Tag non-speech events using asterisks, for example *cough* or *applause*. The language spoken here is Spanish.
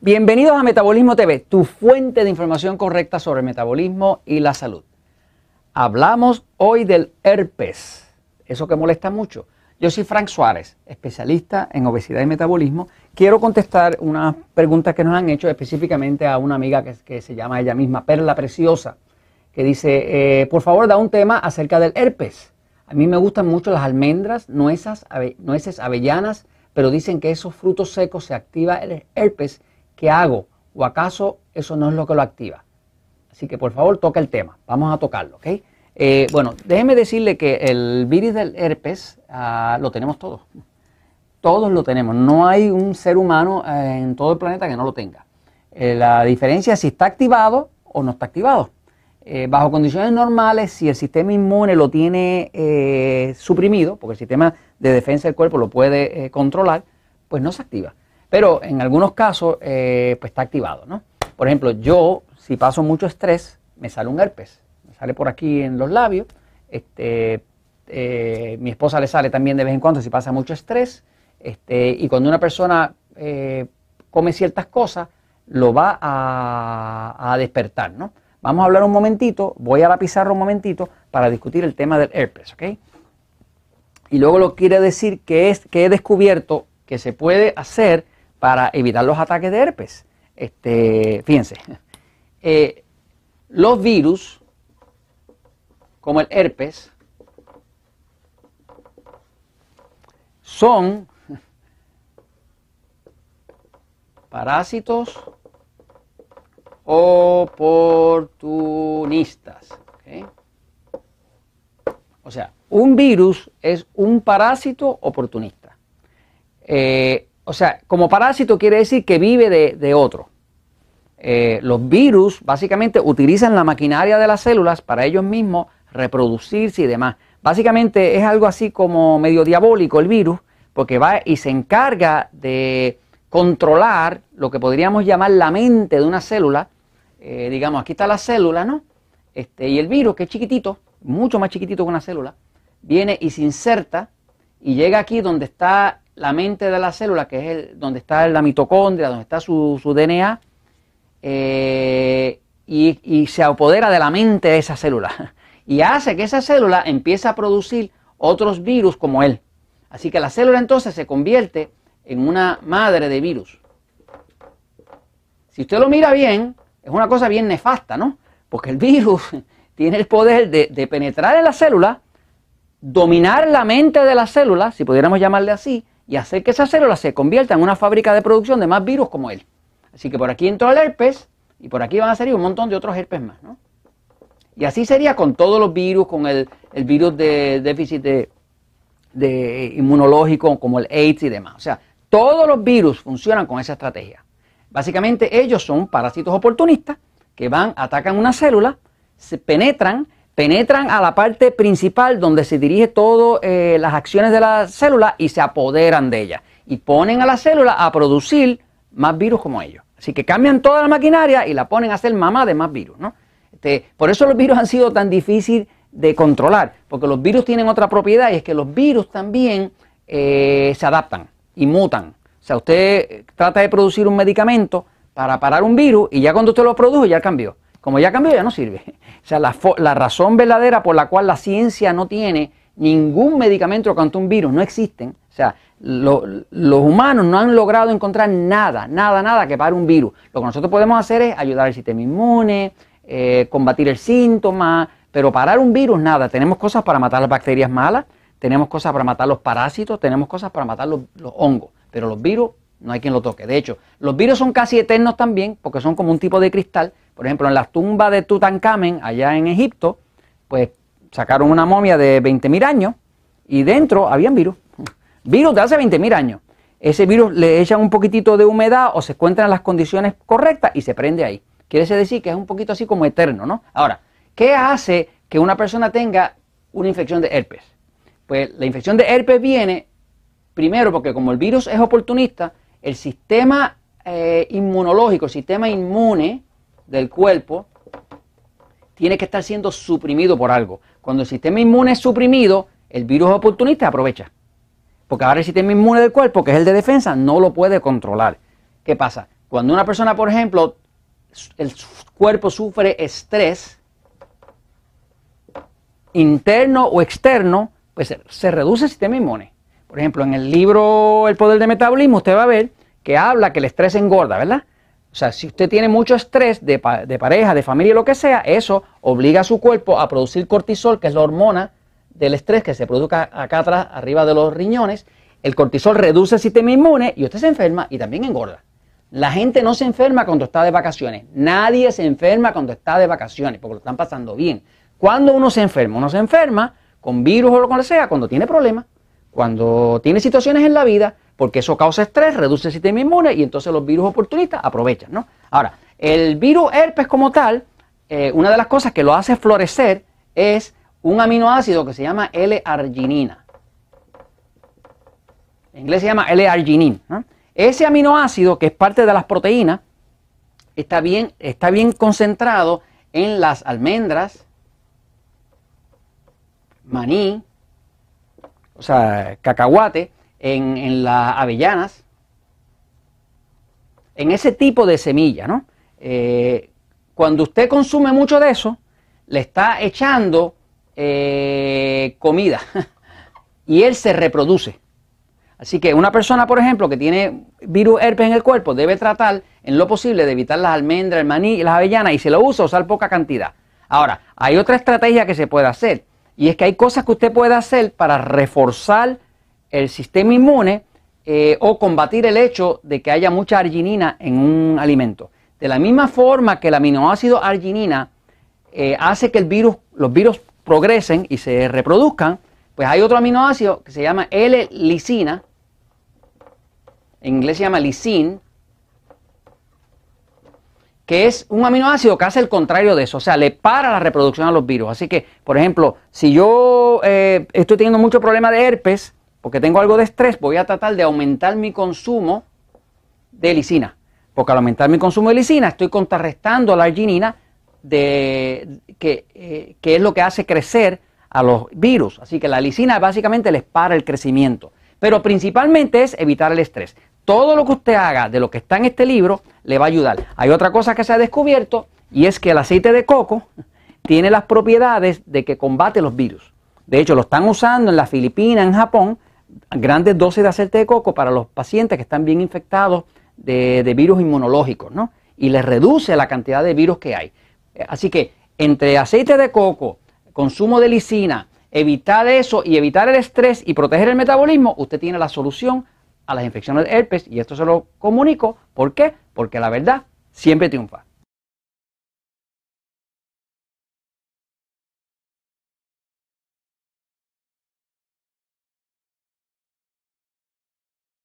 Bienvenidos a Metabolismo TV, tu fuente de información correcta sobre metabolismo y la salud. Hablamos hoy del herpes, eso que molesta mucho. Yo soy Frank Suárez, especialista en obesidad y metabolismo. Quiero contestar unas preguntas que nos han hecho específicamente a una amiga que, se llama ella misma Perla Preciosa, que dice, eh, por favor da un tema acerca del herpes. A mí me gustan mucho las almendras, nueces, nueces avellanas, pero dicen que esos frutos secos se activa el herpes ¿qué hago? ¿O acaso eso no es lo que lo activa? Así que por favor toca el tema, vamos a tocarlo, ¿ok? Eh, bueno, déjeme decirle que el virus del herpes ah, lo tenemos todos. Todos lo tenemos. No hay un ser humano eh, en todo el planeta que no lo tenga. Eh, la diferencia es si está activado o no está activado. bajo condiciones normales, si el sistema inmune lo tiene suprimido, porque el sistema de defensa del cuerpo lo puede controlar, pues no se activa. Pero en algunos casos, eh, pues está activado, ¿no? Por ejemplo, yo, si paso mucho estrés, me sale un herpes. Me sale por aquí en los labios. Este, eh, mi esposa le sale también de vez en cuando si pasa mucho estrés. Este, y cuando una persona eh, come ciertas cosas, lo va a, despertar, ¿no? Vamos a hablar un momentito, voy a la pizarra un momentito para discutir el tema del herpes, ¿ok? Y luego lo quiere decir que, es, que he descubierto que se puede hacer para evitar los ataques de herpes. Este, fíjense, *laughs* eh, los virus, como el herpes, son *laughs* parásitos oportunistas. O sea, un virus es un parásito oportunista. Eh, o sea, como parásito quiere decir que vive de, otro. Eh, los virus básicamente utilizan la maquinaria de las células para ellos mismos reproducirse y demás. Básicamente es algo así como medio diabólico el virus, porque va y se encarga de controlar lo que podríamos llamar la mente de una célula. Eh, digamos, aquí está la célula, ¿no? Este, y el virus, que es chiquitito, mucho más chiquitito que una célula, viene y se inserta y llega aquí donde está la mente de la célula, que es el, donde está la mitocondria, donde está su, DNA, eh, y, se apodera de la mente de esa célula. *laughs* Y hace que esa célula empiece a producir otros virus como él. Así que la célula entonces se convierte en una madre de virus. Si usted lo mira bien, es una cosa bien nefasta, ¿no? Porque el virus *laughs* tiene el poder de, de penetrar en la célula, dominar la mente de la célula, si pudiéramos llamarle así, y hacer que esa célula se convierta en una fábrica de producción de más virus como él. Así que por aquí entró el herpes y por aquí van a salir un montón de otros herpes más. ¿no? Y así sería con todos los virus, con el, virus de déficit de, inmunológico, como el AIDS y demás. O sea, todos los virus funcionan con esa estrategia. Básicamente ellos son parásitos oportunistas que van, atacan una célula, se penetran, penetran a la parte principal donde se dirige todas eh, las acciones de la célula y se apoderan de ella. Y ponen a la célula a producir más virus como ellos. Así que cambian toda la maquinaria y la ponen a hacer mamá de más virus. ¿no? Este, por eso los virus han sido tan difíciles de controlar, porque los virus tienen otra propiedad y es que los virus también eh, se adaptan y mutan. O sea, usted trata de producir un medicamento para parar un virus y ya cuando usted lo produjo ya cambió. Como ya cambió, ya no sirve. O sea, la, razón verdadera por la cual la ciencia no tiene ningún medicamento contra un virus, no existen. O sea, los humanos no han logrado encontrar nada, nada, nada que pare un virus. Lo que nosotros podemos hacer es ayudar al sistema inmune, eh, combatir el síntoma, pero parar un virus, nada. Tenemos cosas para matar las bacterias malas, tenemos cosas para matar los parásitos, tenemos cosas para matar los hongos, pero los virus no hay quien lo toque. De hecho, los virus son casi eternos también, porque son como un tipo de cristal. Por ejemplo, en las tumbas de Tutankamen, allá en Egipto, pues sacaron una momia de 20.000 años y dentro habían virus. *laughs* Virus de hace 20.000 años. Ese virus le echan un poquitito de humedad o se encuentran las condiciones correctas y se prende ahí. Quiere decir que es un poquito así como eterno, ¿no? Ahora, ¿qué hace que una persona tenga una infección de herpes? Pues la infección de herpes viene primero porque como el virus es oportunista, el sistema eh, inmunológico, el sistema inmune del cuerpo, tiene que estar siendo suprimido por algo. Cuando el sistema inmune es suprimido, el virus oportunista aprovecha. Porque ahora el sistema inmune del cuerpo, que es el de defensa, no lo puede controlar. ¿Qué pasa? Cuando una persona, por ejemplo, el cuerpo sufre estrés interno o externo, pues se reduce el sistema inmune. Por ejemplo, en el libro El poder del metabolismo usted va a ver que habla que el estrés engorda, ¿verdad? O sea, si usted tiene mucho estrés de, pareja, de familia, lo que sea, eso obliga a su cuerpo a producir cortisol, que es la hormona del estrés que se produce acá atrás, arriba de los riñones. El cortisol reduce el sistema inmune y usted se enferma y también engorda. La gente no se enferma cuando está de vacaciones. Nadie se enferma cuando está de vacaciones, porque lo están pasando bien. Cuando uno se enferma, uno se enferma con virus o lo que sea, cuando tiene problemas, cuando tiene situaciones en la vida, porque eso causa estrés, reduce el sistema inmune y entonces los virus oportunistas aprovechan, ¿no? Ahora, el virus herpes como tal, eh, una de las cosas que lo hace florecer es un aminoácido que se llama L-arginina. En inglés se llama L-arginin. Ese aminoácido, que es parte de las proteínas, está bien, está bien concentrado en las almendras, maní, o sea, cacahuate, en, las avellanas, en ese tipo de semilla, ¿no? Eh, cuando usted consume mucho de eso, le está echando eh, comida *laughs* y él se reproduce. Así que una persona, por ejemplo, que tiene virus herpes en el cuerpo, debe tratar en lo posible de evitar las almendras, el maní y las avellanas y se lo usa, usar poca cantidad. Ahora, hay otra estrategia que se puede hacer y es que hay cosas que usted puede hacer para reforzar el sistema inmune eh, o combatir el hecho de que haya mucha arginina en un alimento. De la misma forma que el aminoácido arginina eh, hace que los virus progresen y se reproduzcan, pues hay otro aminoácido que se llama L-lisina, en inglés se llama lisine, que es un aminoácido que hace el contrario de eso, o sea, le para la reproducción a los virus. Así que, por ejemplo, si yo eh, estoy teniendo mucho problema de herpes, porque tengo algo de estrés, voy a tratar de aumentar mi consumo de lisina. Porque al aumentar mi consumo de lisina, estoy contrarrestando la arginina, de, que, eh, que, es lo que hace crecer a los virus. Así que la lisina básicamente les para el crecimiento. Pero principalmente es evitar el estrés. Todo lo que usted haga de lo que está en este libro le va a ayudar. Hay otra cosa que se ha descubierto y es que el aceite de coco tiene las propiedades de que combate los virus. De hecho, lo están usando en las Filipinas, en Japón, grandes dosis de aceite de coco para los pacientes que están bien infectados de, virus inmunológicos, ¿no? Y les reduce la cantidad de virus que hay. Así que entre aceite de coco, consumo de lisina, evitar eso y evitar el estrés y proteger el metabolismo, usted tiene la solución a las infecciones de herpes y esto se lo comunico. ¿Por qué? Porque la verdad siempre triunfa.